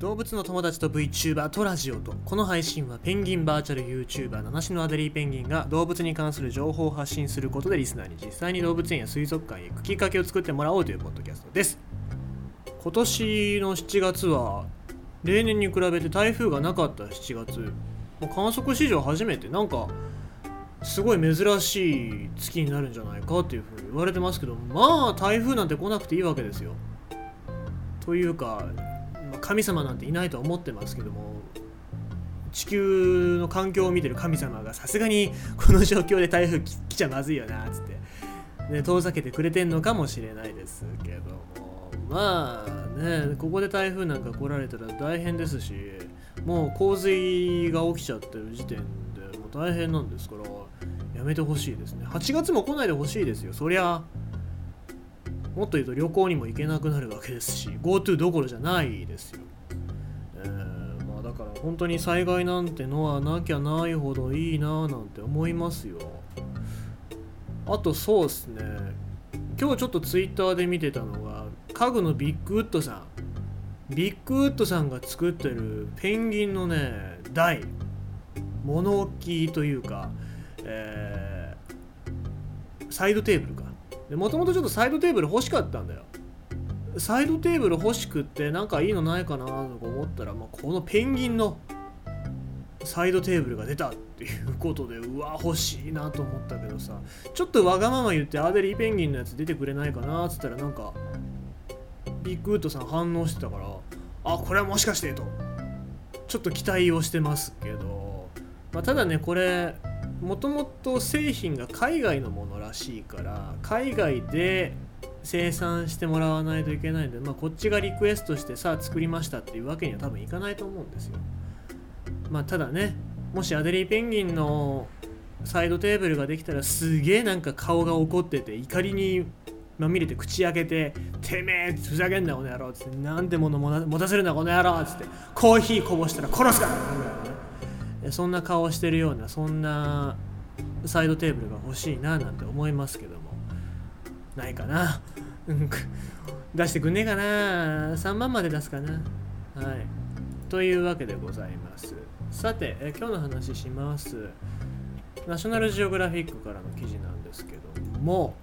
動物の友達と VTuber とラジオと。この配信はペンギンバーチャル YouTuber 七種のアデリーペンギンが動物に関する情報を発信することでリスナーに実際に動物園や水族館へ行くきっかけを作ってもらおうというポッドキャストです。今年の7月は例年に比べて台風がなかった7月。もう観測史上初めてなんかすごい珍しい月になるんじゃないかっていうふうに言われてますけどまあ台風なんて来なくていいわけですよ。というか神様なんていないとは思ってますけども地球の環境を見てる神様がさすがにこの状況で台風来ちゃまずいよなっつって、ね、遠ざけてくれてんのかもしれないですけども。まあねここで台風なんか来られたら大変ですしもう洪水が起きちゃってる時点でもう大変なんですからやめてほしいですね。8月も来ないでほしいですよ。そりゃ。もっと言うと旅行にも行けなくなるわけですし GoTo どころじゃないですよ、えーまあ、だから本当に災害なんてのはなきゃないほどいいななんて思いますよ。あとそうですね。今日ちょっと Twitter で見てたのが家具のビッグウッドさん。ビッグウッドさんが作ってるペンギンのね台。物置というか、えーサイドテーブルか。もともとちょっとサイドテーブル欲しかったんだよ。サイドテーブル欲しくってなんかいいのないかなとか思ったら、まあ、このペンギンのサイドテーブルが出たっていうことでうわ欲しいなと思ったけどさ。ちょっとわがまま言ってアデリーペンギンのやつ出てくれないかなっつったらなんかビッグウッドさん反応してたからあこれはもしかしてと。ちょっと期待をしてますけど、まあ、ただねこれもともと製品が海外のものらしいから海外で生産してもらわないといけないんで、まあ、こっちがリクエストしてさあ作りましたっていうわけには多分いかないと思うんですよ。まあただねもしアデリーペンギンのサイドテーブルができたらすげえなんか顔が怒ってて怒りにまみれて口開けて「てめえふざけんなこの野郎」っつって「なんでもな持たせるなこの野郎」っつって「コーヒーこぼしたら殺すから」みたいなねそんな顔してるようなそんなサイドテーブルが欲しいななんて思いますけども。ないかな。出してくんねえかな。3万まで出すかな。はい。というわけでございます。さてえ今日の話します。ナショナルジオグラフィックからの記事なんですけども。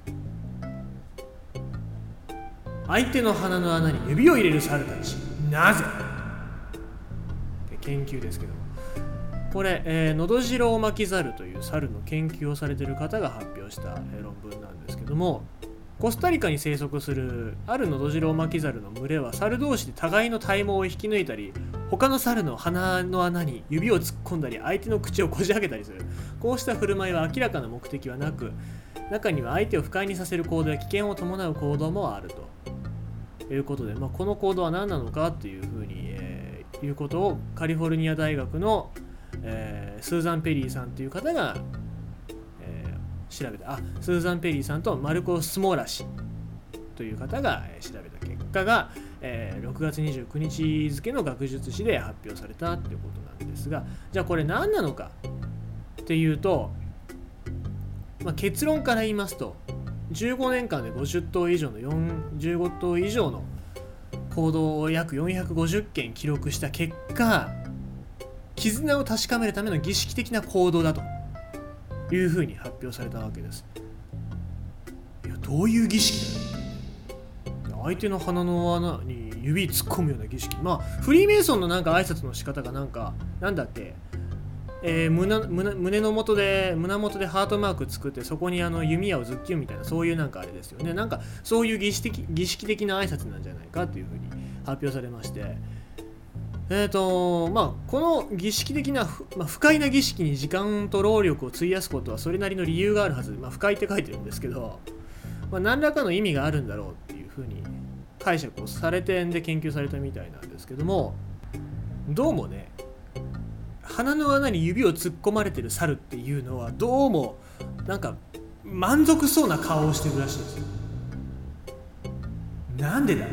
相手の鼻の穴に指を入れる猿たち。なぜ？研究ですけども。これ、えー、のどじろを巻き猿という猿の研究をされている方が発表した、論文なんですけどもコスタリカに生息するあるのどじろ巻き猿の群れは猿同士で互いの体毛を引き抜いたり他の猿の鼻の穴に指を突っ込んだり相手の口をこじ開けたりする。こうした振る舞いは明らかな目的はなく中には相手を不快にさせる行動や危険を伴う行動もあると。いうことで、まあ、この行動は何なのかっていうふうに、えーいうことをカリフォルニア大学の、えースーザン・ペリーさんという方が、えー調べた。あスーザン・ペリーさんとマルコ・スモーラ氏という方が、え調べた結果が、えー6月29日付の学術誌で発表されたということなんですがじゃあこれ何なのかっていうと、まあ、結論から言いますと15年間で50頭以上の15頭以上の行動を約450件記録した結果絆を確かめるための儀式的な行動だというふうに発表されたわけです。いやどういう儀式だ？よ相手の鼻の穴に指突っ込むような儀式。まあフリーメイソンのなんか挨拶の仕方がなんかなんだっけえー胸胸の元で胸元でハートマーク作ってそこにあの弓矢をズッキュンみたいなそういうなんかあれですよね。なんかそういう儀式的儀式的な挨拶なんじゃないかっていうふうに発表されまして。えーとまあ、この儀式的な、まあ、不快な儀式に時間と労力を費やすことはそれなりの理由があるはず、まあ、不快って書いてるんですけど、まあ、何らかの意味があるんだろうっていうふうに解釈をされてんで研究されたみたいなんですけどもどうもね鼻の穴に指を突っ込まれてる猿っていうのはどうもなんか満足そうな顔をしてるらしいんですよ。なんでだ？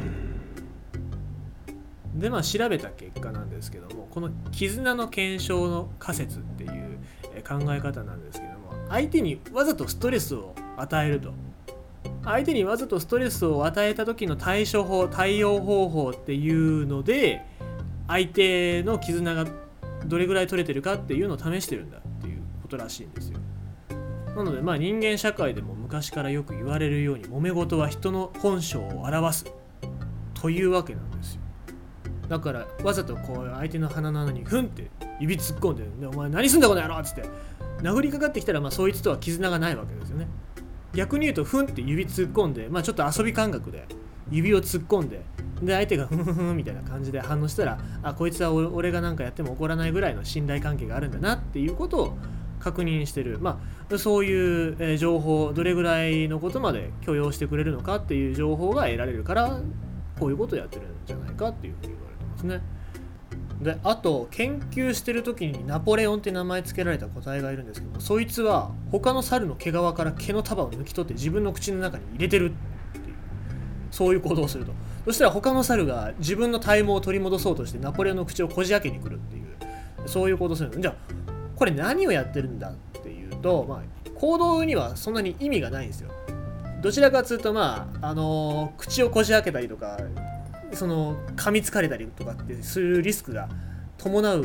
でまあ調べた結果なんですけどもこの絆の検証の仮説っていう考え方なんですけども相手にわざとストレスを与えると。相手にわざとストレスを与えた時の対処法対応方法っていうので相手の絆がどれぐらい取れてるかっていうのを試してるんだっていうことらしいんですよ。なのでまあ人間社会でも昔からよく言われるように揉め事は人の本性を表すというわけなんですよ。だからわざとこう相手の鼻の穴にふんって指突っ込んで「でお前何すんだこの野郎!」っつって。殴りかかってきたらまあそいつとは絆がないわけですよね。逆に言うとふんって指突っ込んでまあちょっと遊び感覚で指を突っ込んでで相手がふんふんふんみたいな感じで反応したらあこいつは俺が何かやっても怒らないぐらいの信頼関係があるんだなっていうことを確認してる。まあそういう、情報どれぐらいのことまで許容してくれるのかっていう情報が得られるからこういうことをやってるんじゃないかっていうふうに言われてますね。であと研究してる時にナポレオンって名前付けられた個体がいるんですけどそいつは他の猿の毛皮から毛の束を抜き取って自分の口の中に入れてるっていうそういう行動をすると。そしたら他の猿が自分の体毛を取り戻そうとしてナポレオンの口をこじ開けに来るっていうそういう行動をするの。じゃあこれ何をやってるんだっていうと、まあ、行動にはそんなに意味がないんですよ。どちらかというとまああのー、口をこじ開けたりとかその噛みつかれたりとかってするリスクが伴う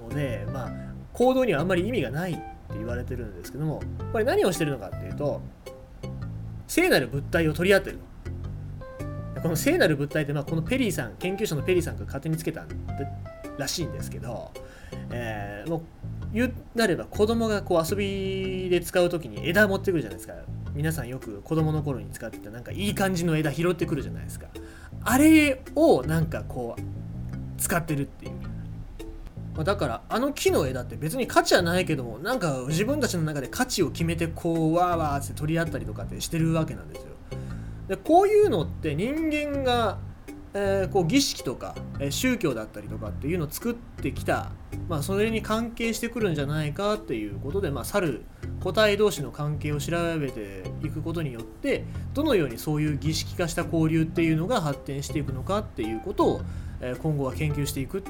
のでまあ行動にはあんまり意味がないって言われてるんですけどもこれ何をしてるのかっていうと聖なる物体を取り合ってるこの聖なる物体って、まあ、このペリーさん研究者のペリーさんが勝手につけたらしいんですけど、えー、もう言うなれば子供がこう遊びで使う時に枝持ってくるじゃないですか。皆さんよく子供の頃に使ってたなんかいい感じの枝拾ってくるじゃないですか。あれをなんかこう使ってるっていうまだからあの木の枝って別に価値はないけどもなんか自分たちの中で価値を決めてこうわーわーって取り合ったりとかってしてるわけなんですよ。でこういうのって人間がえー、こう儀式とか、えー、宗教だったりとかっていうのを作ってきた、まあ、それに関係してくるんじゃないかっていうことで、まあ、猿個体同士の関係を調べていくことによってどのようにそういう儀式化した交流っていうのが発展していくのかっていうことを、え、今後は研究していく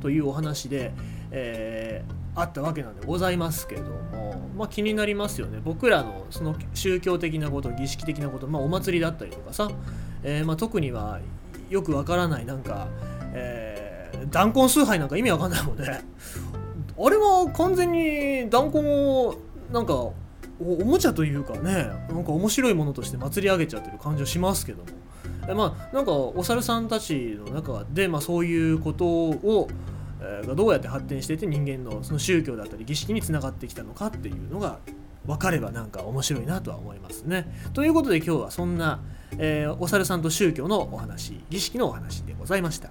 というお話で、えー、あったわけなんでございますけども、まあ、気になりますよね。僕らのその宗教的なこと儀式的なこと、まあ、お祭りだったりとかさ、えーまあ、特にはよくわからないなんか、えー、弾痕崇拝なんか意味わかんないもんね。あれは完全に弾痕をなんかおもちゃというかねなんか面白いものとして祭り上げちゃってる感じはしますけどもえまあなんかお猿さんたちの中で、まあ、そういうことを、え、がどうやって発展していて人間のその宗教だったり儀式につながってきたのかっていうのが分かればなんか面白いなとは思いますね。ということで今日はそんな、えー、お猿さんと宗教のお話儀式のお話でございました。